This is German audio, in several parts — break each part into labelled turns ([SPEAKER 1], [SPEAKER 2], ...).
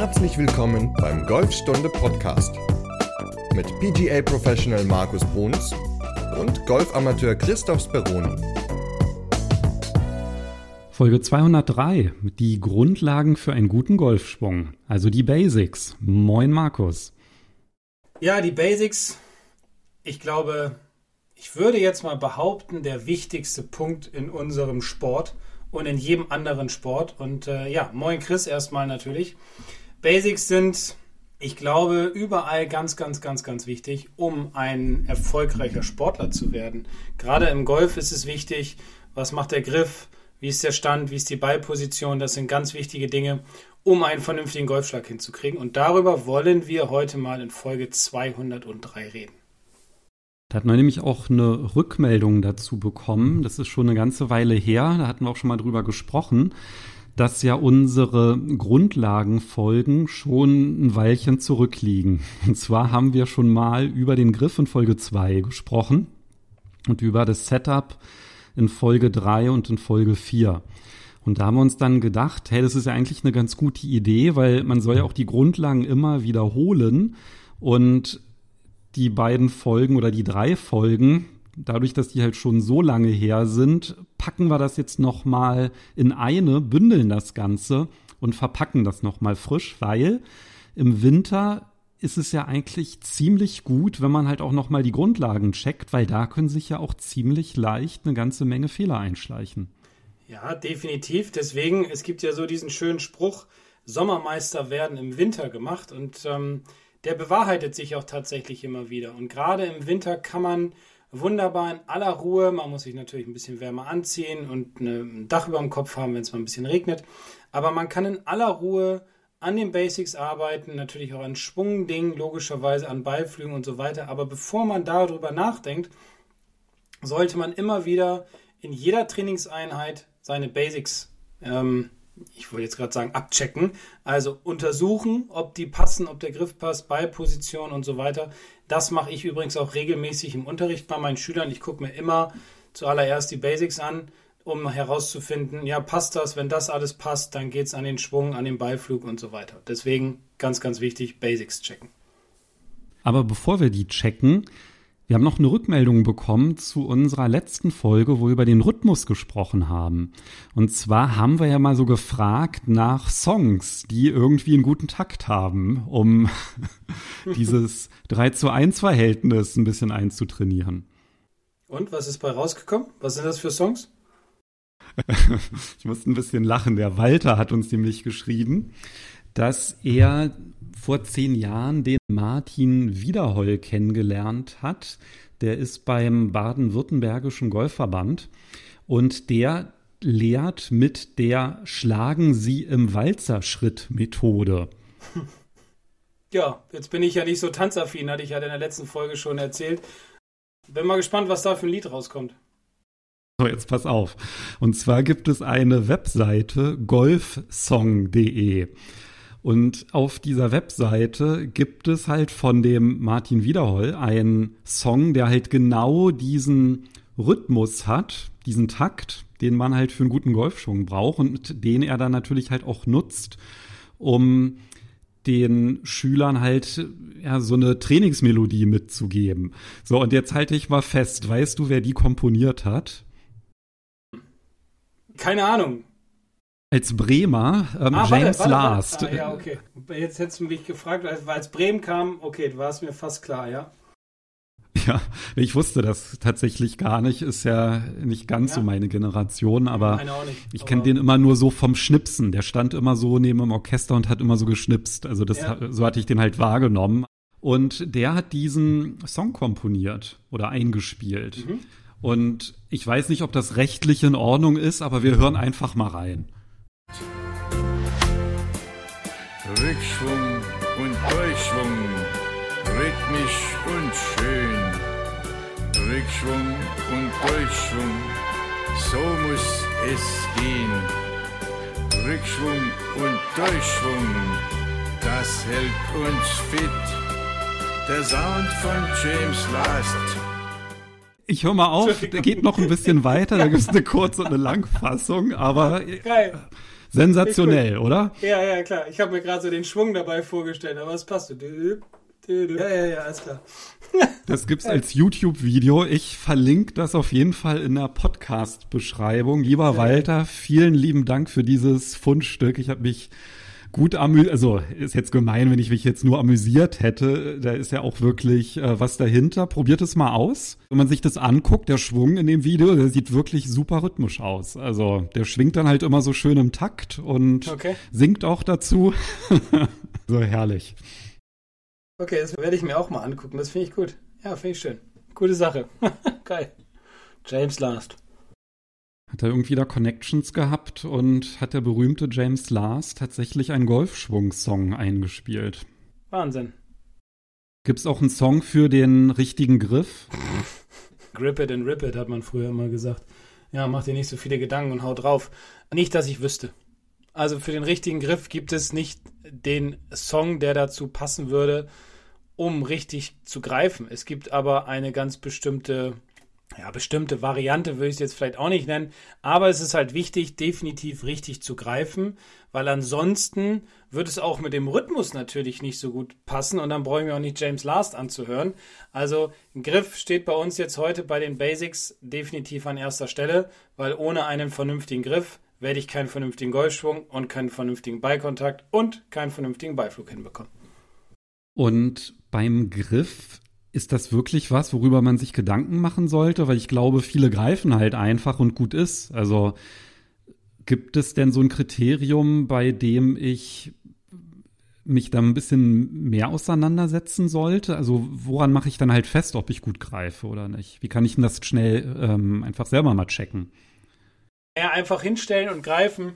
[SPEAKER 1] Herzlich willkommen beim Golfstunde Podcast mit PGA Professional Markus Bruns und Golfamateur Christoph Speroni.
[SPEAKER 2] Folge 203, die Grundlagen für einen guten Golfschwung, also die Basics. Moin Markus.
[SPEAKER 3] Ja, die Basics, ich glaube, ich würde jetzt mal behaupten, der wichtigste Punkt in unserem Sport und in jedem anderen Sport. Und äh, ja, moin Chris erstmal natürlich. Basics sind, ich glaube, überall ganz, ganz, ganz, ganz wichtig, um ein erfolgreicher Sportler zu werden. Gerade im Golf ist es wichtig, was macht der Griff, wie ist der Stand, wie ist die Ballposition, das sind ganz wichtige Dinge, um einen vernünftigen Golfschlag hinzukriegen. Und darüber wollen wir heute mal in Folge 203 reden.
[SPEAKER 2] Da hat man nämlich auch eine Rückmeldung dazu bekommen. Das ist schon eine ganze Weile her. Da hatten wir auch schon mal drüber gesprochen, dass ja unsere Grundlagenfolgen schon ein Weilchen zurückliegen. Und zwar haben wir schon mal über den Griff in Folge 2 gesprochen und über das Setup in Folge 3 und in Folge 4. Und da haben wir uns dann gedacht, hey, das ist ja eigentlich eine ganz gute Idee, weil man soll ja auch die Grundlagen immer wiederholen. Und die beiden Folgen oder die drei Folgen, dadurch, dass die halt schon so lange her sind, packen wir das jetzt noch mal in eine, bündeln das Ganze und verpacken das noch mal frisch, weil im Winter ist es ja eigentlich ziemlich gut, wenn man halt auch noch mal die Grundlagen checkt, weil da können sich ja auch ziemlich leicht eine ganze Menge Fehler einschleichen.
[SPEAKER 3] Ja, definitiv. Deswegen, es gibt ja so diesen schönen Spruch, Sommermeister werden im Winter gemacht und ähm, der bewahrheitet sich auch tatsächlich immer wieder. Und gerade im Winter kann man wunderbar in aller Ruhe, man muss sich natürlich ein bisschen wärmer anziehen und ein Dach über dem Kopf haben, wenn es mal ein bisschen regnet, aber man kann in aller Ruhe an den Basics arbeiten, natürlich auch an Schwungdingen, logischerweise an Beiflügen und so weiter. Aber bevor man darüber nachdenkt, sollte man immer wieder in jeder Trainingseinheit seine Basics, ähm, ich wollte jetzt gerade sagen, abchecken. Also untersuchen, ob die passen, ob der Griff passt, Ballposition und so weiter. Das mache ich übrigens auch regelmäßig im Unterricht bei meinen Schülern. Ich gucke mir immer zuallererst die Basics an um herauszufinden, ja, passt das? Wenn das alles passt, dann geht es an den Schwung, an den Beiflug und so weiter. Deswegen ganz, ganz wichtig, Basics checken.
[SPEAKER 2] Aber bevor wir die checken, wir haben noch eine Rückmeldung bekommen zu unserer letzten Folge, wo wir über den Rhythmus gesprochen haben. Und zwar haben wir ja mal so gefragt nach Songs, die irgendwie einen guten Takt haben, um dieses 3 zu 1 Verhältnis ein bisschen einzutrainieren.
[SPEAKER 3] Und was ist bei rausgekommen? Was sind das für Songs?
[SPEAKER 2] ich musste ein bisschen lachen. Der Walter hat uns nämlich geschrieben, dass er vor zehn Jahren den Martin Wiederheul kennengelernt hat. Der ist beim Baden-Württembergischen Golfverband und der lehrt mit der Schlagen Sie im Walzerschritt Methode.
[SPEAKER 3] Ja, jetzt bin ich ja nicht so tanzaffin, hatte ich ja in der letzten Folge schon erzählt. Bin mal gespannt, was da für ein Lied rauskommt.
[SPEAKER 2] So, jetzt pass auf. Und zwar gibt es eine Webseite golfsong.de. Und auf dieser Webseite gibt es halt von dem Martin Wiederhol einen Song, der halt genau diesen Rhythmus hat, diesen Takt, den man halt für einen guten Golfschwung braucht und den er dann natürlich halt auch nutzt, um den Schülern halt ja so eine Trainingsmelodie mitzugeben. So, und jetzt halte ich mal fest, weißt du, wer die komponiert hat?
[SPEAKER 3] Keine Ahnung.
[SPEAKER 2] Als Bremer, ähm, ah, James warte, warte, Last.
[SPEAKER 3] Ah, ja, okay. Jetzt hättest du mich gefragt, als, als Bremen kam, okay, war es mir fast klar, ja.
[SPEAKER 2] Ja, ich wusste das tatsächlich gar nicht. Ist ja nicht ganz ja. so meine Generation, aber ich kenne den immer nur so vom Schnipsen. Der stand immer so neben dem Orchester und hat immer so geschnipst. Also das, ja. so hatte ich den halt wahrgenommen. Und der hat diesen Song komponiert oder eingespielt. Mhm. Und ich weiß nicht, ob das rechtlich in Ordnung ist, aber wir hören einfach mal rein.
[SPEAKER 4] Rückschwung und Durchschwung, rhythmisch und schön. Rückschwung und Durchschwung, so muss es gehen. Rückschwung und Durchschwung, das hält uns fit. Der Sound von James Last
[SPEAKER 2] ich höre mal auf, der geht noch ein bisschen weiter, da gibt es eine kurze und eine Langfassung, aber Geil. Sensationell, oder?
[SPEAKER 3] Ja, ja, klar. Ich habe mir gerade so den Schwung dabei vorgestellt, aber es passt. Ja, ja, ja, alles klar.
[SPEAKER 2] Das gibt's als YouTube-Video. Ich verlinke das auf jeden Fall in der Podcast-Beschreibung. Lieber. Walter, vielen lieben Dank für dieses Fundstück. Ich habe mich gut amüsiert, also ist jetzt gemein, wenn ich mich jetzt nur amüsiert hätte. Da ist ja auch wirklich äh, was dahinter. Probiert es mal aus. Wenn man sich das anguckt, der Schwung in dem Video, der sieht wirklich super rhythmisch aus. Also der schwingt dann halt immer so schön im Takt und okay. singt auch dazu. so herrlich.
[SPEAKER 3] Okay, das werde ich mir auch mal angucken. Das finde ich gut. Ja, finde ich schön. Gute Sache. Geil. James Last.
[SPEAKER 2] Hat er irgendwie da Connections gehabt und hat der berühmte James Last tatsächlich einen Golfschwung-Song eingespielt.
[SPEAKER 3] Wahnsinn.
[SPEAKER 2] Gibt es auch einen Song für den richtigen Griff?
[SPEAKER 3] Grip it and rip it, hat man früher immer gesagt. Ja, mach dir nicht so viele Gedanken und hau drauf. Nicht, dass ich wüsste. Also für den richtigen Griff gibt es nicht den Song, der dazu passen würde um richtig zu greifen. Es gibt aber eine ganz bestimmte, ja, bestimmte Variante, würde ich es jetzt vielleicht auch nicht nennen, aber es ist halt wichtig, definitiv richtig zu greifen, weil ansonsten wird es auch mit dem Rhythmus natürlich nicht so gut passen und dann brauche ich mir auch nicht James Last anzuhören. Also Griff steht bei uns jetzt heute bei den Basics definitiv an erster Stelle, weil ohne einen vernünftigen Griff werde ich keinen vernünftigen Golfschwung und keinen vernünftigen Beikontakt und keinen vernünftigen Beiflug hinbekommen.
[SPEAKER 2] Und beim Griff ist das wirklich was, worüber man sich Gedanken machen sollte? Weil ich glaube, viele greifen halt einfach und gut ist. Also gibt es denn so ein Kriterium, bei dem ich mich da ein bisschen mehr auseinandersetzen sollte? Also woran mache ich dann halt fest, ob ich gut greife oder nicht? Wie kann ich denn das schnell ähm, einfach selber mal checken?
[SPEAKER 3] Ja, einfach hinstellen und greifen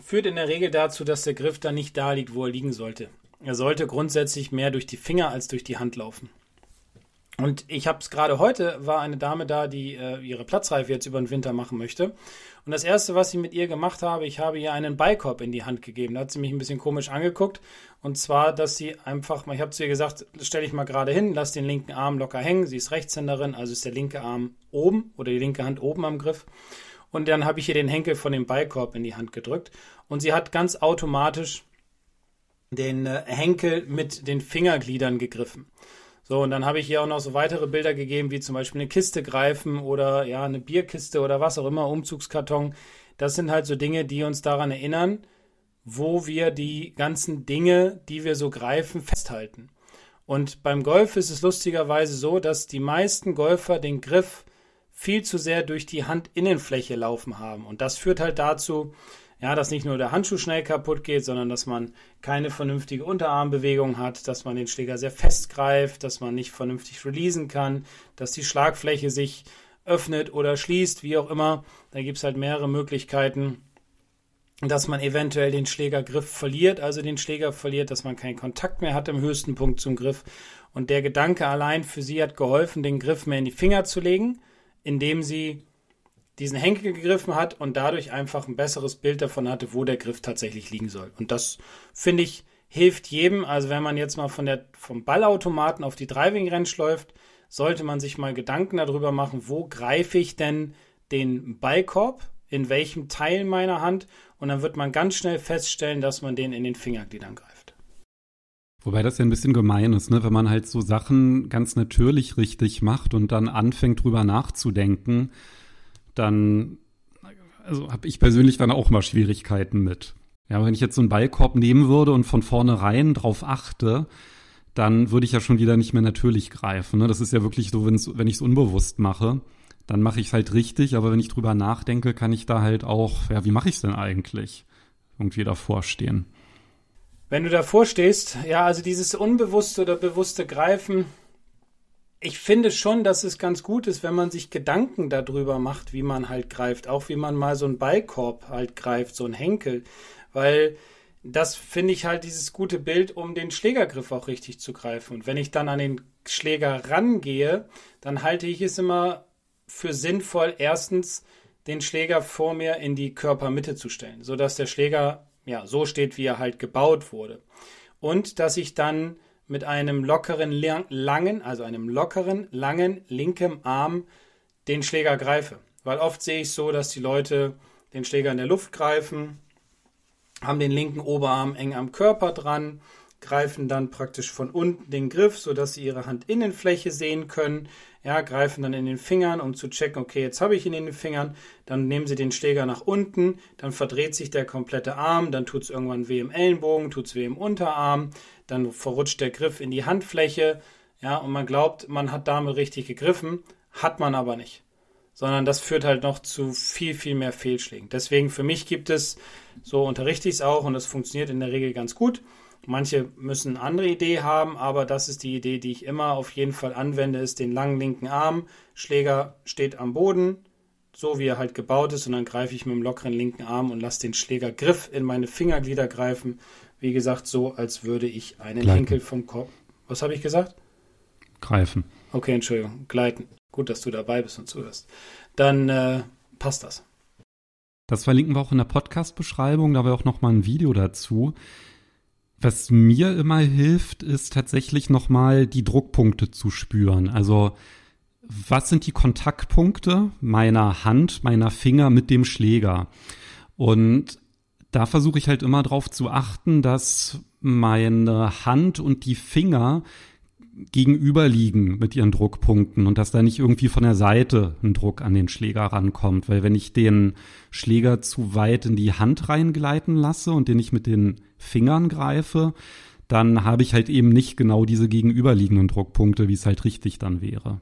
[SPEAKER 3] führt in der Regel dazu, dass der Griff dann nicht da liegt, wo er liegen sollte. Er sollte grundsätzlich mehr durch die Finger als durch die Hand laufen. Und ich habe es gerade heute, war eine Dame da, die äh, ihre Platzreife jetzt über den Winter machen möchte. Und das Erste, was ich mit ihr gemacht habe, ich habe ihr einen Beikorb in die Hand gegeben. Da hat sie mich ein bisschen komisch angeguckt. Und zwar, dass sie einfach mal, ich habe zu ihr gesagt, stell dich mal gerade hin, lass den linken Arm locker hängen. Sie ist Rechtshänderin, also ist der linke Arm oben oder die linke Hand oben am Griff. Und dann habe ich ihr den Henkel von dem Beikorb in die Hand gedrückt. Und sie hat ganz automatisch den äh, Henkel mit den Fingergliedern gegriffen. So, und dann habe ich hier auch noch so weitere Bilder gegeben, wie zum Beispiel eine Kiste greifen oder ja, eine Bierkiste oder was auch immer, Umzugskarton. Das sind halt so Dinge, die uns daran erinnern, wo wir die ganzen Dinge, die wir so greifen, festhalten. Und beim Golf ist es lustigerweise so, dass die meisten Golfer den Griff viel zu sehr durch die Handinnenfläche laufen haben. Und das führt halt dazu, ja, dass nicht nur der Handschuh schnell kaputt geht, sondern dass man keine vernünftige Unterarmbewegung hat, dass man den Schläger sehr fest greift, dass man nicht vernünftig releasen kann, dass die Schlagfläche sich öffnet oder schließt, wie auch immer. Da gibt es halt mehrere Möglichkeiten, dass man eventuell den Schlägergriff verliert, also den Schläger verliert, dass man keinen Kontakt mehr hat im höchsten Punkt zum Griff. Und der Gedanke allein für sie hat geholfen, den Griff mehr in die Finger zu legen, indem sie diesen Henkel gegriffen hat und dadurch einfach ein besseres Bild davon hatte, wo der Griff tatsächlich liegen soll. Und das finde ich hilft jedem. Also wenn man jetzt mal von der, vom Ballautomaten auf die Driving Range läuft, sollte man sich mal Gedanken darüber machen, wo greife ich denn den Ballkorb, in welchem Teil meiner Hand und dann wird man ganz schnell feststellen, dass man den in den Fingergliedern greift.
[SPEAKER 2] Wobei das ja ein bisschen gemein ist, ne? wenn man halt so Sachen ganz natürlich richtig macht und dann anfängt drüber nachzudenken, dann also habe ich persönlich dann auch mal Schwierigkeiten mit. Ja, wenn ich jetzt so einen Ballkorb nehmen würde und von vornherein drauf achte, dann würde ich ja schon wieder nicht mehr natürlich greifen. Ne? Das ist ja wirklich so, wenn ich es unbewusst mache, dann mache ich es halt richtig, aber wenn ich drüber nachdenke, kann ich da halt auch, ja, wie mache ich es denn eigentlich? Irgendwie davor stehen.
[SPEAKER 3] Wenn du davor stehst, ja, also dieses unbewusste oder bewusste Greifen, ich finde schon, dass es ganz gut ist, wenn man sich Gedanken darüber macht, wie man halt greift. Auch wie man mal so einen Ballkorb halt greift, so einen Henkel. Weil das finde ich halt dieses gute Bild, um den Schlägergriff auch richtig zu greifen. Und wenn ich dann an den Schläger rangehe, dann halte ich es immer für sinnvoll, erstens den Schläger vor mir in die Körpermitte zu stellen, sodass der Schläger ja so steht, wie er halt gebaut wurde. Und dass ich dann mit einem lockeren, langen, also einem lockeren, langen linken Arm den Schläger greife. Weil oft sehe ich so, dass die Leute den Schläger in der Luft greifen haben den linken Oberarm eng am Körper dran, greifen dann praktisch von unten den Griff, sodass sie ihre Handinnenfläche sehen können. Ja, greifen dann in den Fingern, um zu checken, okay, jetzt habe ich ihn in den Fingern. Dann nehmen sie den Schläger nach unten, dann verdreht sich der komplette Arm, dann tut es irgendwann weh im Ellenbogen, tut es weh im Unterarm, dann verrutscht der Griff in die Handfläche. Ja, und man glaubt, man hat damit richtig gegriffen, hat man aber nicht. Sondern das führt halt noch zu viel, viel mehr Fehlschlägen. Deswegen für mich gibt es, so unterrichte ich es auch und es funktioniert in der Regel ganz gut Manche müssen eine andere Idee haben, aber das ist die Idee, die ich immer auf jeden Fall anwende, ist den langen linken Arm. Schläger steht am Boden, so wie er halt gebaut ist, und dann greife ich mit dem lockeren linken Arm und lasse den Schlägergriff in meine Fingerglieder greifen. Wie gesagt, so als würde ich einen Gleiten. Henkel vom Kopf. Was habe ich gesagt?
[SPEAKER 2] Greifen.
[SPEAKER 3] Okay, Entschuldigung. Gleiten. Gut, dass du dabei bist und zuhörst. Dann äh, passt das.
[SPEAKER 2] Das verlinken wir auch in der Podcast-Beschreibung. Da haben wir auch noch mal ein Video dazu. Was mir immer hilft, ist tatsächlich nochmal die Druckpunkte zu spüren. Also was sind die Kontaktpunkte meiner Hand, meiner Finger mit dem Schläger? Und da versuche ich halt immer darauf zu achten, dass meine Hand und die Finger gegenüberliegen mit ihren Druckpunkten und dass da nicht irgendwie von der Seite ein Druck an den Schläger rankommt. Weil wenn ich den Schläger zu weit in die Hand reingleiten lasse und den ich mit den Fingern greife, dann habe ich halt eben nicht genau diese gegenüberliegenden Druckpunkte, wie es halt richtig dann wäre.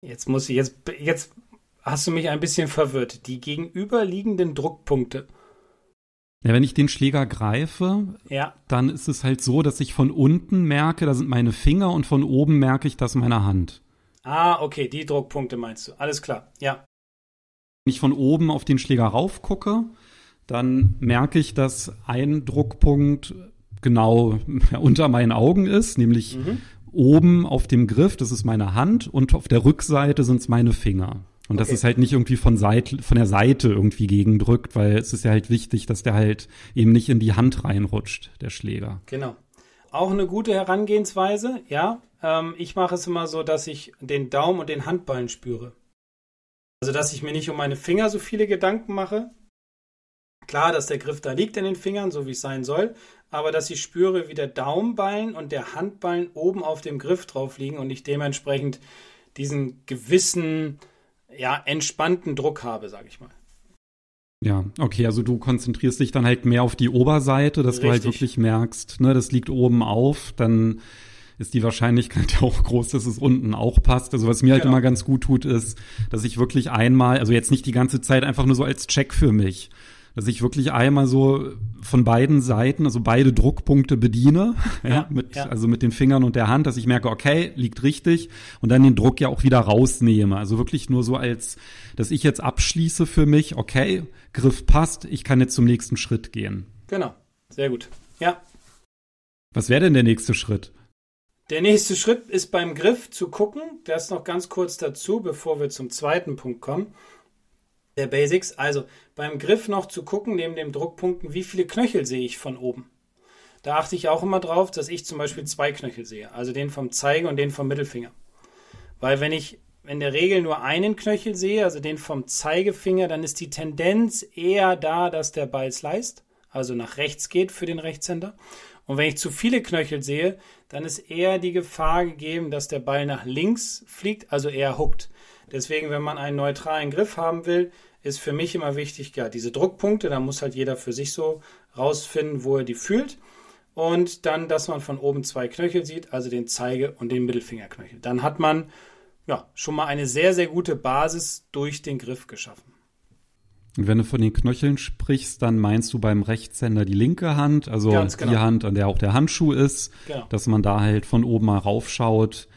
[SPEAKER 3] Jetzt muss ich, jetzt, jetzt hast du mich ein bisschen verwirrt. Die gegenüberliegenden Druckpunkte.
[SPEAKER 2] Ja, wenn ich den Schläger greife, ja. dann ist es halt so, dass ich von unten merke, da sind meine Finger und von oben merke ich das meine Hand.
[SPEAKER 3] Ah, okay, die Druckpunkte meinst du. Alles klar, ja.
[SPEAKER 2] Wenn ich von oben auf den Schläger raufgucke, dann merke ich, dass ein Druckpunkt genau unter meinen Augen ist, nämlich mhm. oben auf dem Griff, das ist meine Hand, und auf der Rückseite sind es meine Finger. Und okay. dass es halt nicht irgendwie von, Seite, von der Seite irgendwie gegendrückt, weil es ist ja halt wichtig, dass der halt eben nicht in die Hand reinrutscht, der Schläger.
[SPEAKER 3] Genau. Auch eine gute Herangehensweise, ja. Ähm, ich mache es immer so, dass ich den Daumen und den Handballen spüre. Also, dass ich mir nicht um meine Finger so viele Gedanken mache, Klar, dass der Griff da liegt in den Fingern, so wie es sein soll, aber dass ich spüre, wie der Daumenballen und der Handballen oben auf dem Griff drauf liegen und ich dementsprechend diesen gewissen, ja, entspannten Druck habe, sage ich mal.
[SPEAKER 2] Ja, okay, also du konzentrierst dich dann halt mehr auf die Oberseite, dass Richtig. du halt wirklich merkst, ne, das liegt oben auf, dann ist die Wahrscheinlichkeit ja auch groß, dass es unten auch passt. Also was mir halt genau. immer ganz gut tut, ist, dass ich wirklich einmal, also jetzt nicht die ganze Zeit einfach nur so als Check für mich, dass ich wirklich einmal so von beiden Seiten, also beide Druckpunkte bediene, ja, ja, mit, ja. also mit den Fingern und der Hand, dass ich merke, okay, liegt richtig und dann den Druck ja auch wieder rausnehme. Also wirklich nur so als, dass ich jetzt abschließe für mich, okay, Griff passt, ich kann jetzt zum nächsten Schritt gehen.
[SPEAKER 3] Genau, sehr gut. Ja.
[SPEAKER 2] Was wäre denn der nächste Schritt?
[SPEAKER 3] Der nächste Schritt ist beim Griff zu gucken, das noch ganz kurz dazu, bevor wir zum zweiten Punkt kommen der Basics. Also beim Griff noch zu gucken, neben dem Druckpunkten, wie viele Knöchel sehe ich von oben. Da achte ich auch immer drauf, dass ich zum Beispiel zwei Knöchel sehe. Also den vom Zeige und den vom Mittelfinger. Weil wenn ich in der Regel nur einen Knöchel sehe, also den vom Zeigefinger, dann ist die Tendenz eher da, dass der Ball sliced, also nach rechts geht für den Rechtshänder. Und wenn ich zu viele Knöchel sehe, dann ist eher die Gefahr gegeben, dass der Ball nach links fliegt, also eher huckt. Deswegen, wenn man einen neutralen Griff haben will, ist für mich immer wichtig, ja, diese Druckpunkte, da muss halt jeder für sich so rausfinden, wo er die fühlt. Und dann, dass man von oben zwei Knöchel sieht, also den Zeige- und den Mittelfingerknöchel. Dann hat man ja schon mal eine sehr, sehr gute Basis durch den Griff geschaffen.
[SPEAKER 2] Und wenn du von den Knöcheln sprichst, dann meinst du beim Rechtshänder die linke Hand, also genau. die Hand, an der auch der Handschuh ist, genau. dass man da halt von oben mal raufschaut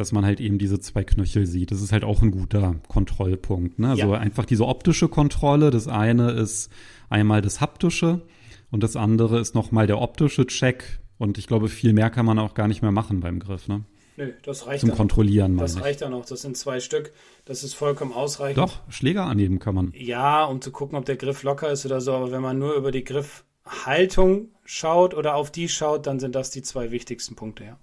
[SPEAKER 2] dass man halt eben diese zwei Knöchel sieht. Das ist halt auch ein guter Kontrollpunkt. Ne? Also ja. einfach diese optische Kontrolle. Das eine ist einmal das haptische und das andere ist nochmal der optische Check. Und ich glaube, viel mehr kann man auch gar nicht mehr machen beim Griff. Ne?
[SPEAKER 3] Nö, das reicht
[SPEAKER 2] Zum dann. Kontrollieren.
[SPEAKER 3] Das reicht dann auch. Das sind zwei Stück. Das ist vollkommen ausreichend.
[SPEAKER 2] Doch, Schläger anheben kann man.
[SPEAKER 3] Ja, um zu gucken, ob der Griff locker ist oder so. Aber wenn man nur über die Griffhaltung schaut oder auf die schaut, dann sind das die zwei wichtigsten Punkte, ja.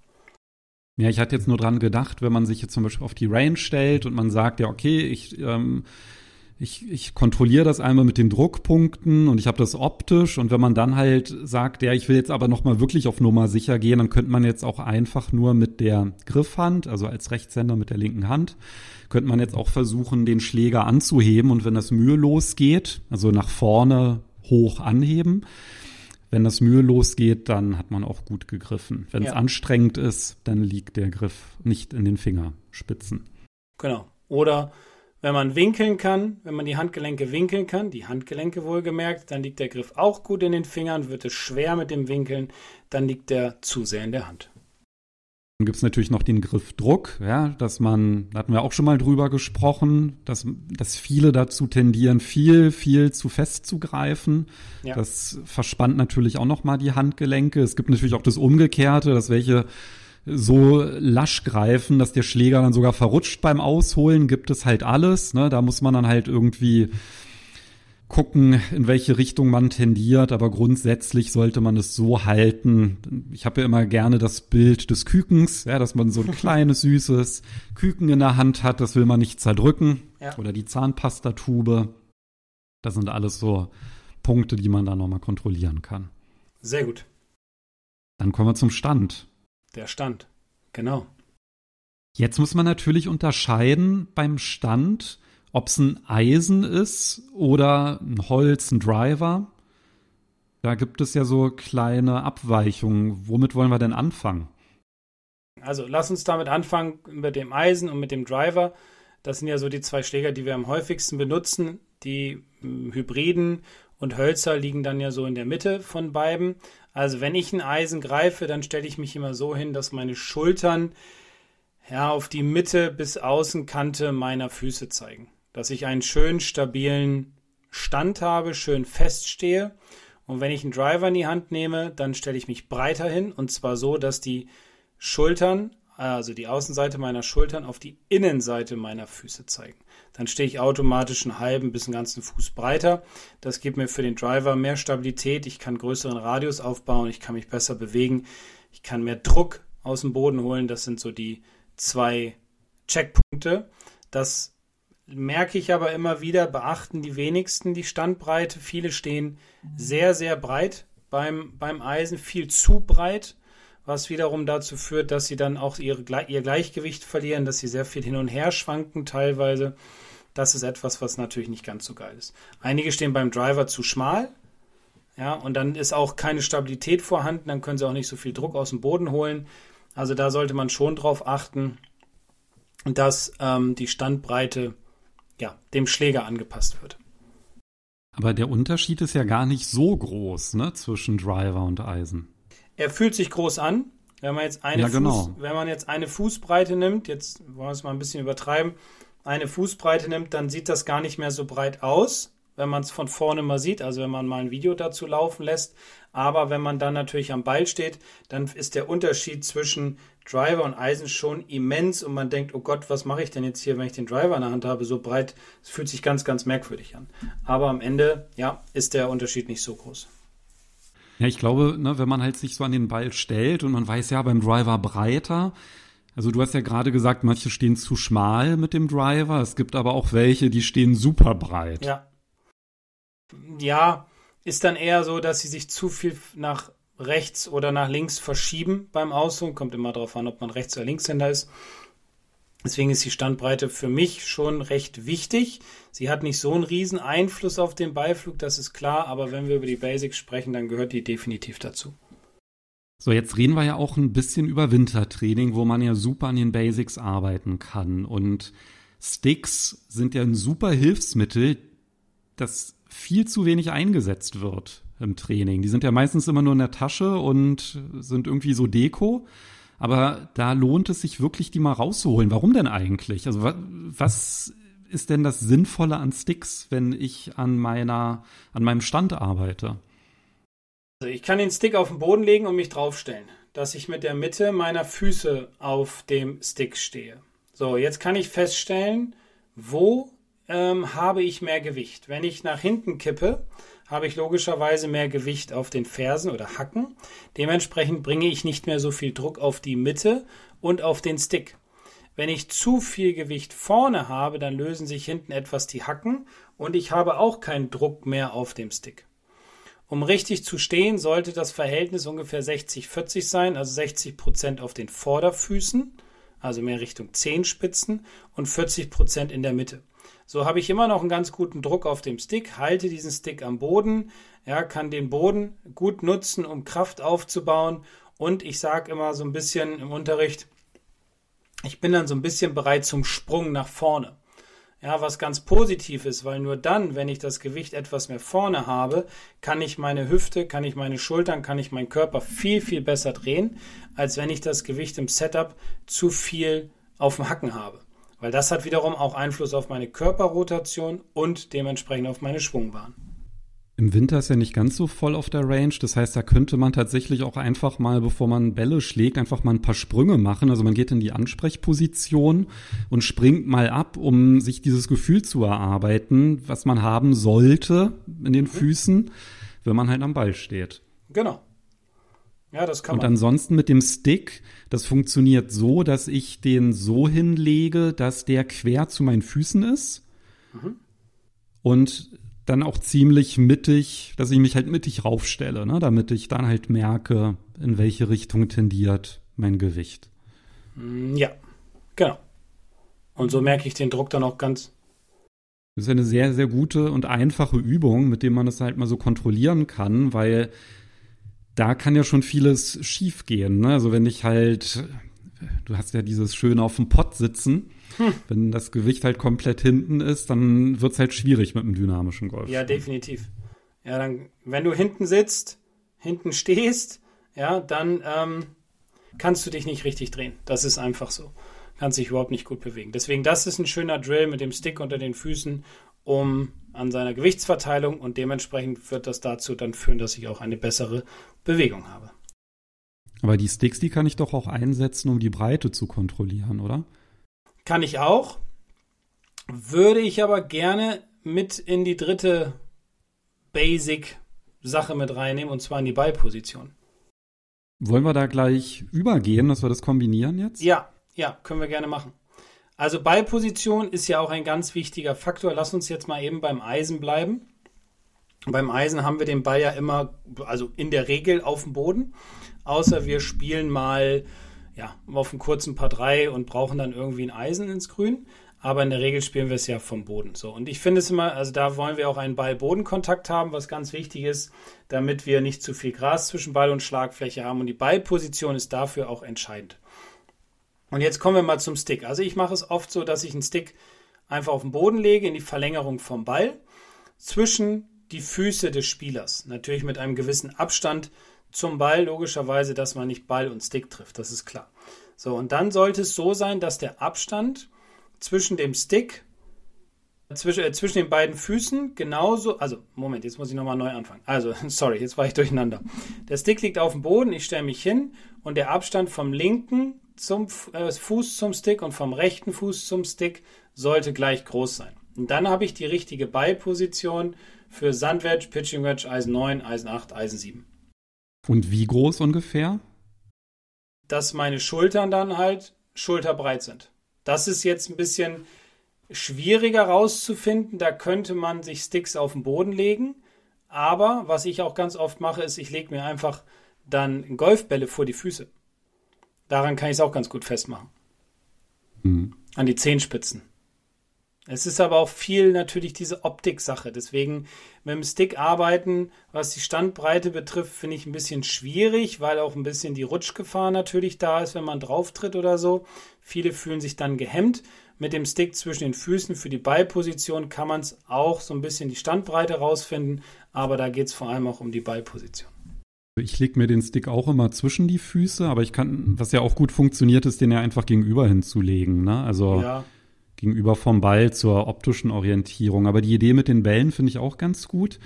[SPEAKER 2] Ja, ich hatte jetzt nur dran gedacht, wenn man sich jetzt zum Beispiel auf die Range stellt und man sagt, ja, okay, ich ähm, ich, ich kontrolliere das einmal mit den Druckpunkten und ich habe das optisch und wenn man dann halt sagt, ja, ich will jetzt aber nochmal wirklich auf Nummer sicher gehen, dann könnte man jetzt auch einfach nur mit der Griffhand, also als Rechtshänder mit der linken Hand, könnte man jetzt auch versuchen, den Schläger anzuheben und wenn das mühelos geht, also nach vorne hoch anheben, wenn das mühelos geht, dann hat man auch gut gegriffen. Wenn es ja. anstrengend ist, dann liegt der Griff nicht in den Fingerspitzen.
[SPEAKER 3] Genau. Oder wenn man winkeln kann, wenn man die Handgelenke winkeln kann, die Handgelenke wohlgemerkt, dann liegt der Griff auch gut in den Fingern, wird es schwer mit dem Winkeln, dann liegt der zu sehr in der Hand.
[SPEAKER 2] Dann gibt es natürlich noch den Griffdruck, ja, dass man, da hatten wir auch schon mal drüber gesprochen, dass, dass viele dazu tendieren, viel, viel zu fest zu greifen. Ja. Das verspannt natürlich auch noch mal die Handgelenke. Es gibt natürlich auch das Umgekehrte, dass welche so lasch greifen, dass der Schläger dann sogar verrutscht beim Ausholen, gibt es halt alles. Ne? Da muss man dann halt irgendwie gucken, in welche Richtung man tendiert, aber grundsätzlich sollte man es so halten. Ich habe ja immer gerne das Bild des Kükens, ja, dass man so ein kleines, süßes Küken in der Hand hat, das will man nicht zerdrücken. Ja. Oder die Zahnpastatube. Das sind alles so Punkte, die man da nochmal kontrollieren kann.
[SPEAKER 3] Sehr gut.
[SPEAKER 2] Dann kommen wir zum Stand.
[SPEAKER 3] Der Stand, genau.
[SPEAKER 2] Jetzt muss man natürlich unterscheiden beim Stand, ob es ein Eisen ist oder ein Holz, ein Driver. Da gibt es ja so kleine Abweichungen. Womit wollen wir denn anfangen?
[SPEAKER 3] Also lass uns damit anfangen mit dem Eisen und mit dem Driver. Das sind ja so die zwei Schläger, die wir am häufigsten benutzen. Die hm, Hybriden und Hölzer liegen dann ja so in der Mitte von beiden. Also wenn ich ein Eisen greife, dann stelle ich mich immer so hin, dass meine Schultern ja auf die Mitte bis Außenkante meiner Füße zeigen dass ich einen schön stabilen Stand habe, schön feststehe. Und wenn ich einen Driver in die Hand nehme, dann stelle ich mich breiter hin und zwar so, dass die Schultern, also die Außenseite meiner Schultern, auf die Innenseite meiner Füße zeigen. Dann stehe ich automatisch einen halben bis einen ganzen Fuß breiter. Das gibt mir für den Driver mehr Stabilität. Ich kann größeren Radius aufbauen. Ich kann mich besser bewegen. Ich kann mehr Druck aus dem Boden holen. Das sind so die zwei Checkpunkte. Das merke ich aber immer wieder, beachten die wenigsten die Standbreite. Viele stehen sehr, sehr breit beim, beim Eisen, viel zu breit, was wiederum dazu führt, dass sie dann auch ihre, ihr Gleichgewicht verlieren, dass sie sehr viel hin und her schwanken teilweise. Das ist etwas, was natürlich nicht ganz so geil ist. Einige stehen beim Driver zu schmal, ja, und dann ist auch keine Stabilität vorhanden, dann können sie auch nicht so viel Druck aus dem Boden holen. Also da sollte man schon drauf achten, dass ähm, die Standbreite ja, dem Schläger angepasst wird.
[SPEAKER 2] Aber der Unterschied ist ja gar nicht so groß, ne, zwischen Driver und Eisen.
[SPEAKER 3] Er fühlt sich groß an. Wenn man jetzt eine,
[SPEAKER 2] ja, genau.
[SPEAKER 3] Fuß, wenn man jetzt eine Fußbreite nimmt, jetzt wollen wir es mal ein bisschen übertreiben, eine Fußbreite nimmt, dann sieht das gar nicht mehr so breit aus, wenn man es von vorne mal sieht, also wenn man mal ein Video dazu laufen lässt. Aber wenn man dann natürlich am Ball steht, dann ist der Unterschied zwischen Driver und Eisen schon immens und man denkt, oh Gott, was mache ich denn jetzt hier, wenn ich den Driver in der Hand habe, so breit, es fühlt sich ganz, ganz merkwürdig an. Aber am Ende, ja, ist der Unterschied nicht so groß.
[SPEAKER 2] Ja, ich glaube, ne, wenn man halt sich so an den Ball stellt und man weiß ja beim Driver breiter, also du hast ja gerade gesagt, manche stehen zu schmal mit dem Driver, es gibt aber auch welche, die stehen super breit.
[SPEAKER 3] Ja. Ja, ist dann eher so, dass sie sich zu viel nach rechts oder nach links verschieben beim Ausholen. Kommt immer darauf an, ob man Rechts- oder Linkshänder ist. Deswegen ist die Standbreite für mich schon recht wichtig. Sie hat nicht so einen riesen Einfluss auf den Beiflug, das ist klar, aber wenn wir über die Basics sprechen, dann gehört die definitiv dazu.
[SPEAKER 2] So, jetzt reden wir ja auch ein bisschen über Wintertraining, wo man ja super an den Basics arbeiten kann. Und Sticks sind ja ein super Hilfsmittel, das viel zu wenig eingesetzt wird im Training. Die sind ja meistens immer nur in der Tasche und sind irgendwie so Deko. Aber da lohnt es sich wirklich, die mal rauszuholen. Warum denn eigentlich? Also was ist denn das Sinnvolle an Sticks, wenn ich an meiner, an meinem Stand arbeite?
[SPEAKER 3] Also ich kann den Stick auf den Boden legen und mich draufstellen, dass ich mit der Mitte meiner Füße auf dem Stick stehe. So, jetzt kann ich feststellen, wo ähm, habe ich mehr Gewicht. Wenn ich nach hinten kippe, habe ich logischerweise mehr Gewicht auf den Fersen oder Hacken. Dementsprechend bringe ich nicht mehr so viel Druck auf die Mitte und auf den Stick. Wenn ich zu viel Gewicht vorne habe, dann lösen sich hinten etwas die Hacken und ich habe auch keinen Druck mehr auf dem Stick. Um richtig zu stehen, sollte das Verhältnis ungefähr 60-40 sein, also 60 Prozent auf den Vorderfüßen, also mehr Richtung Zehenspitzen und 40 Prozent in der Mitte. So habe ich immer noch einen ganz guten Druck auf dem Stick, halte diesen Stick am Boden, ja, kann den Boden gut nutzen, um Kraft aufzubauen und ich sage immer so ein bisschen im Unterricht, ich bin dann so ein bisschen bereit zum Sprung nach vorne. Ja, was ganz positiv ist, weil nur dann, wenn ich das Gewicht etwas mehr vorne habe, kann ich meine Hüfte, kann ich meine Schultern, kann ich meinen Körper viel, viel besser drehen, als wenn ich das Gewicht im Setup zu viel auf dem Hacken habe. Weil das hat wiederum auch Einfluss auf meine Körperrotation und dementsprechend auf meine Schwungbahn.
[SPEAKER 2] Im Winter ist ja nicht ganz so voll auf der Range. Das heißt, da könnte man tatsächlich auch einfach mal, bevor man Bälle schlägt, einfach mal ein paar Sprünge machen. Also man geht in die Ansprechposition und springt mal ab, um sich dieses Gefühl zu erarbeiten, was man haben sollte in den mhm. Füßen, wenn man halt am Ball steht.
[SPEAKER 3] Genau. Ja, das kann
[SPEAKER 2] man. Und ansonsten mit dem Stick, das funktioniert so, dass ich den so hinlege, dass der quer zu meinen Füßen ist. Mhm. Und dann auch ziemlich mittig, dass ich mich halt mittig raufstelle, ne? damit ich dann halt merke, in welche Richtung tendiert mein Gewicht.
[SPEAKER 3] Mm, ja, genau. Und so merke ich den Druck dann auch ganz.
[SPEAKER 2] Das ist eine sehr, sehr gute und einfache Übung, mit dem man das halt mal so kontrollieren kann, weil da kann ja schon vieles schiefgehen. Ne? Also wenn ich halt, du hast ja dieses schöne auf dem Pott sitzen, hm. Wenn das Gewicht halt komplett hinten ist, dann wird es halt schwierig mit einem dynamischen Golf.
[SPEAKER 3] Ja, definitiv. Ja, dann, wenn du hinten sitzt, hinten stehst, ja, dann ähm, kannst du dich nicht richtig drehen. Das ist einfach so. Kannst dich überhaupt nicht gut bewegen. Deswegen, das ist ein schöner Drill mit dem Stick unter den Füßen, um an seiner Gewichtsverteilung und dementsprechend wird das dazu dann führen, dass ich auch eine bessere Bewegung habe.
[SPEAKER 2] Aber die Sticks, die kann ich doch auch einsetzen, um die Breite zu kontrollieren, oder?
[SPEAKER 3] Kann ich auch. Würde ich aber gerne mit in die dritte Basic-Sache mit reinnehmen, und zwar in die Ballposition.
[SPEAKER 2] Wollen wir da gleich übergehen, dass wir das kombinieren jetzt?
[SPEAKER 3] Ja, ja, können wir gerne machen. Also Ballposition ist ja auch ein ganz wichtiger Faktor. Lass uns jetzt mal eben beim Eisen bleiben. Beim Eisen haben wir den Ball ja immer, also in der Regel auf dem Boden, außer wir spielen mal ja, auf einen kurzen Paar 3 und brauchen dann irgendwie ein Eisen ins Grün. Aber in der Regel spielen wir es ja vom Boden. So. Und ich finde es immer, also da wollen wir auch einen Ball-Bodenkontakt haben, was ganz wichtig ist, damit wir nicht zu viel Gras zwischen Ball und Schlagfläche haben. Und die Ballposition ist dafür auch entscheidend. Und jetzt kommen wir mal zum Stick. Also ich mache es oft so, dass ich einen Stick einfach auf den Boden lege, in die Verlängerung vom Ball, zwischen die Füße des Spielers. Natürlich mit einem gewissen Abstand zum Ball logischerweise, dass man nicht Ball und Stick trifft, das ist klar. So, und dann sollte es so sein, dass der Abstand zwischen dem Stick, zwischen, äh, zwischen den beiden Füßen genauso, also Moment, jetzt muss ich nochmal neu anfangen. Also, sorry, jetzt war ich durcheinander. Der Stick liegt auf dem Boden, ich stelle mich hin und der Abstand vom linken zum äh, Fuß zum Stick und vom rechten Fuß zum Stick sollte gleich groß sein. Und dann habe ich die richtige Ballposition für Sandwedge, Pitching Wedge, Eisen 9, Eisen 8, Eisen 7.
[SPEAKER 2] Und wie groß ungefähr?
[SPEAKER 3] Dass meine Schultern dann halt schulterbreit sind. Das ist jetzt ein bisschen schwieriger rauszufinden. Da könnte man sich Sticks auf den Boden legen. Aber was ich auch ganz oft mache, ist, ich lege mir einfach dann Golfbälle vor die Füße. Daran kann ich es auch ganz gut festmachen. Mhm. An die Zehenspitzen. Es ist aber auch viel natürlich diese Optik-Sache. Deswegen mit dem Stick arbeiten, was die Standbreite betrifft, finde ich ein bisschen schwierig, weil auch ein bisschen die Rutschgefahr natürlich da ist, wenn man drauf tritt oder so. Viele fühlen sich dann gehemmt. Mit dem Stick zwischen den Füßen für die Ballposition kann man es auch so ein bisschen die Standbreite rausfinden, aber da geht es vor allem auch um die Ballposition.
[SPEAKER 2] Ich lege mir den Stick auch immer zwischen die Füße, aber ich kann, was ja auch gut funktioniert, ist, den ja einfach gegenüber hinzulegen. Ne? Also ja gegenüber vom Ball zur optischen Orientierung. Aber die Idee mit den Bällen finde ich auch ganz gut.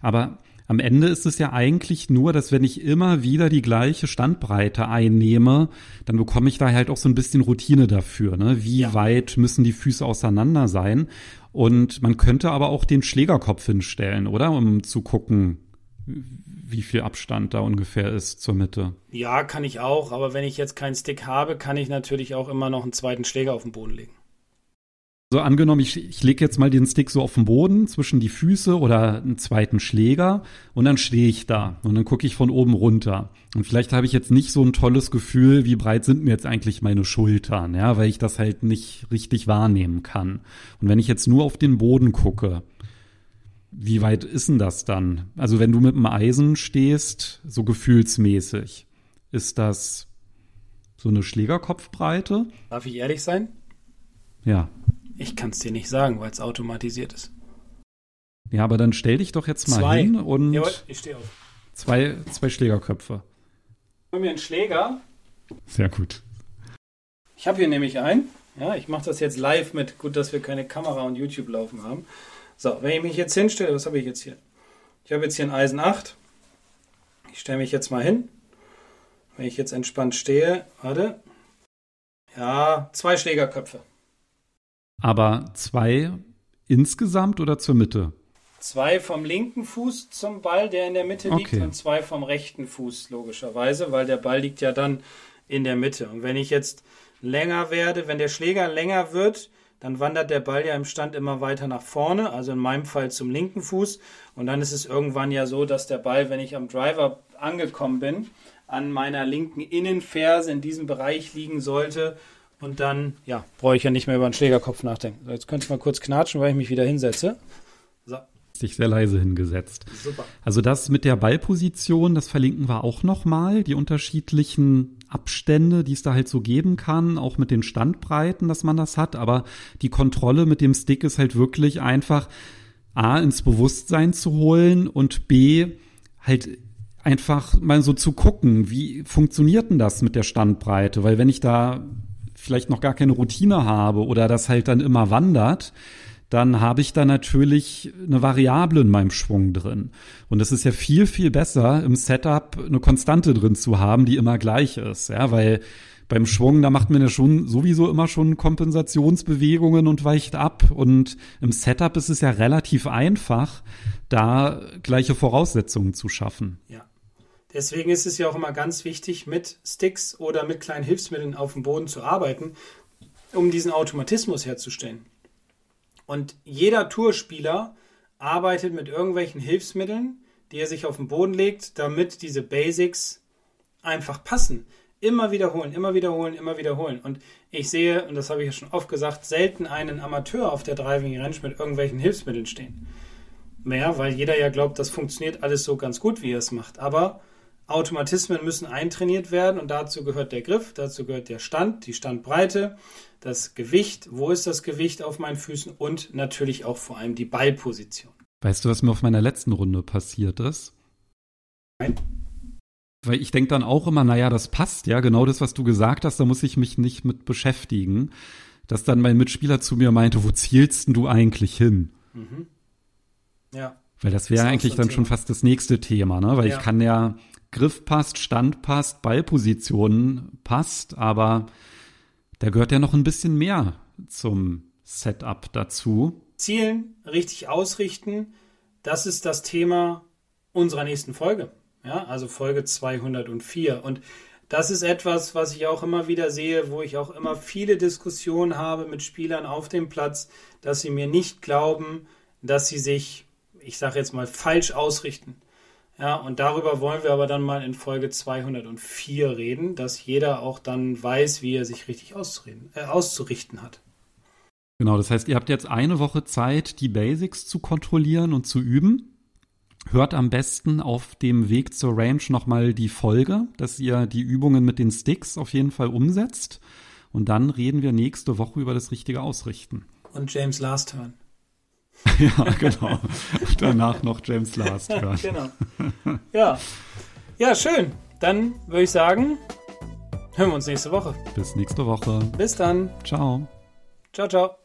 [SPEAKER 2] Aber am Ende ist es ja eigentlich nur, dass wenn ich immer wieder die gleiche Standbreite einnehme, dann bekomme ich da halt auch so ein bisschen Routine dafür. Ne? Wie ja. weit müssen die Füße auseinander sein? Und man könnte aber auch den Schlägerkopf hinstellen, oder? Um zu gucken, wie viel Abstand da ungefähr ist zur Mitte.
[SPEAKER 3] Ja, kann ich auch, aber wenn ich jetzt keinen Stick habe, kann ich natürlich auch immer noch einen zweiten Schläger auf den Boden legen.
[SPEAKER 2] So angenommen, ich, ich lege jetzt mal den Stick so auf den Boden zwischen die Füße oder einen zweiten Schläger und dann stehe ich da und dann gucke ich von oben runter. Und vielleicht habe ich jetzt nicht so ein tolles Gefühl, wie breit sind mir jetzt eigentlich meine Schultern, ja, weil ich das halt nicht richtig wahrnehmen kann. Und wenn ich jetzt nur auf den Boden gucke, wie weit ist denn das dann? Also wenn du mit dem Eisen stehst, so gefühlsmäßig, ist das so eine Schlägerkopfbreite?
[SPEAKER 3] Darf ich ehrlich sein?
[SPEAKER 2] Ja.
[SPEAKER 3] Ich kann es dir nicht sagen, weil es automatisiert ist.
[SPEAKER 2] Ja, aber dann stell dich doch jetzt mal
[SPEAKER 3] Zwei.
[SPEAKER 2] hin und
[SPEAKER 3] Jawohl, ich stehe auf.
[SPEAKER 2] zwei, zwei Schlägerköpfe.
[SPEAKER 3] Hol mir einen Schläger.
[SPEAKER 2] Sehr gut.
[SPEAKER 3] Ich habe hier nämlich einen. Ja, ich mache das jetzt live mit. Gut, dass wir keine Kamera und YouTube laufen haben. So, wenn ich mich jetzt hinstelle, was habe ich jetzt hier? Ich habe jetzt hier ein Eisen 8. Ich stelle mich jetzt mal hin. Wenn ich jetzt entspannt stehe, warte. Ja, zwei Schlägerköpfe.
[SPEAKER 2] Aber zwei insgesamt oder zur Mitte?
[SPEAKER 3] Zwei vom linken Fuß zum Ball, der in der Mitte liegt,
[SPEAKER 2] Okay.
[SPEAKER 3] und zwei vom rechten Fuß, logischerweise, weil der Ball liegt ja dann in der Mitte. Und wenn ich jetzt länger werde, wenn der Schläger länger wird, dann wandert der Ball ja im Stand immer weiter nach vorne, also in meinem Fall zum linken Fuß. Und dann ist es irgendwann ja so, dass der Ball, wenn ich am Driver angekommen bin, an meiner linken Innenferse in diesem Bereich liegen sollte. Und dann, ja, brauche ich ja nicht mehr über den Schlägerkopf nachdenken. So, jetzt könnte ich mal kurz knatschen, weil ich mich wieder hinsetze. So,
[SPEAKER 2] Sich sehr leise hingesetzt.
[SPEAKER 3] super.
[SPEAKER 2] Also das mit der Ballposition, das verlinken wir auch nochmal, die unterschiedlichen Abstände, die es da halt so geben kann, auch mit den Standbreiten, dass man das hat. Aber die Kontrolle mit dem Stick ist halt wirklich einfach A, ins Bewusstsein zu holen und B, halt einfach mal so zu gucken, wie funktioniert denn das mit der Standbreite? Weil wenn ich da vielleicht noch gar keine Routine habe oder das halt dann immer wandert, dann habe ich da natürlich eine Variable in meinem Schwung drin. Und es ist ja viel, viel besser, im Setup eine Konstante drin zu haben, die immer gleich ist. Ja, weil beim Schwung, da macht man ja schon sowieso immer schon Kompensationsbewegungen und weicht ab. Und im Setup ist es ja relativ einfach, da gleiche Voraussetzungen zu schaffen.
[SPEAKER 3] Ja. Deswegen ist es ja auch immer ganz wichtig, mit Sticks oder mit kleinen Hilfsmitteln auf dem Boden zu arbeiten, um diesen Automatismus herzustellen. Und jeder Tourspieler arbeitet mit irgendwelchen Hilfsmitteln, die er sich auf den Boden legt, damit diese Basics einfach passen. Immer wiederholen, immer wiederholen, immer wiederholen. Und ich sehe, und das habe ich ja schon oft gesagt, selten einen Amateur auf der Driving Range mit irgendwelchen Hilfsmitteln stehen. Mehr, weil jeder ja glaubt, das funktioniert alles so ganz gut, wie er es macht. Aber Automatismen müssen eintrainiert werden und dazu gehört der Griff, dazu gehört der Stand, die Standbreite, das Gewicht, wo ist das Gewicht auf meinen Füßen und natürlich auch vor allem die Ballposition.
[SPEAKER 2] Weißt du, was mir auf meiner letzten Runde passiert ist?
[SPEAKER 3] Nein.
[SPEAKER 2] Weil ich denke dann auch immer, naja, das passt ja, genau das, was du gesagt hast, da muss ich mich nicht mit beschäftigen. Dass dann mein Mitspieler zu mir meinte, wo zielst denn du eigentlich hin?
[SPEAKER 3] Ja,
[SPEAKER 2] Weil das wäre eigentlich dann schon
[SPEAKER 3] Thema.
[SPEAKER 2] fast das nächste Thema, ne? Weil
[SPEAKER 3] Ja.
[SPEAKER 2] ich kann ja, Griff passt, Stand passt, Ballposition passt, aber da gehört ja noch ein bisschen mehr zum Setup dazu.
[SPEAKER 3] Zielen, richtig ausrichten, das ist das Thema unserer nächsten Folge. Ja, also Folge 204. Und das ist etwas, was ich auch immer wieder sehe, wo ich auch immer viele Diskussionen habe mit Spielern auf dem Platz, dass sie mir nicht glauben, dass sie sich, ich sage jetzt mal, falsch ausrichten. Ja, und darüber wollen wir aber dann mal in Folge 204 reden, dass jeder auch dann weiß, wie er sich richtig äh, auszurichten hat.
[SPEAKER 2] Genau, das heißt, ihr habt jetzt eine Woche Zeit, die Basics zu kontrollieren und zu üben. Hört am besten auf dem Weg zur Range nochmal die Folge, dass ihr die Übungen mit den Sticks auf jeden Fall umsetzt. Und dann reden wir nächste Woche über das richtige Ausrichten.
[SPEAKER 3] Und James Last Turn.
[SPEAKER 2] ja, genau. Danach noch James Last hören.
[SPEAKER 3] Genau. Ja. Ja, schön. Dann würde ich sagen, hören wir uns nächste Woche.
[SPEAKER 2] Bis nächste Woche.
[SPEAKER 3] Bis dann.
[SPEAKER 2] Ciao.
[SPEAKER 3] Ciao, ciao.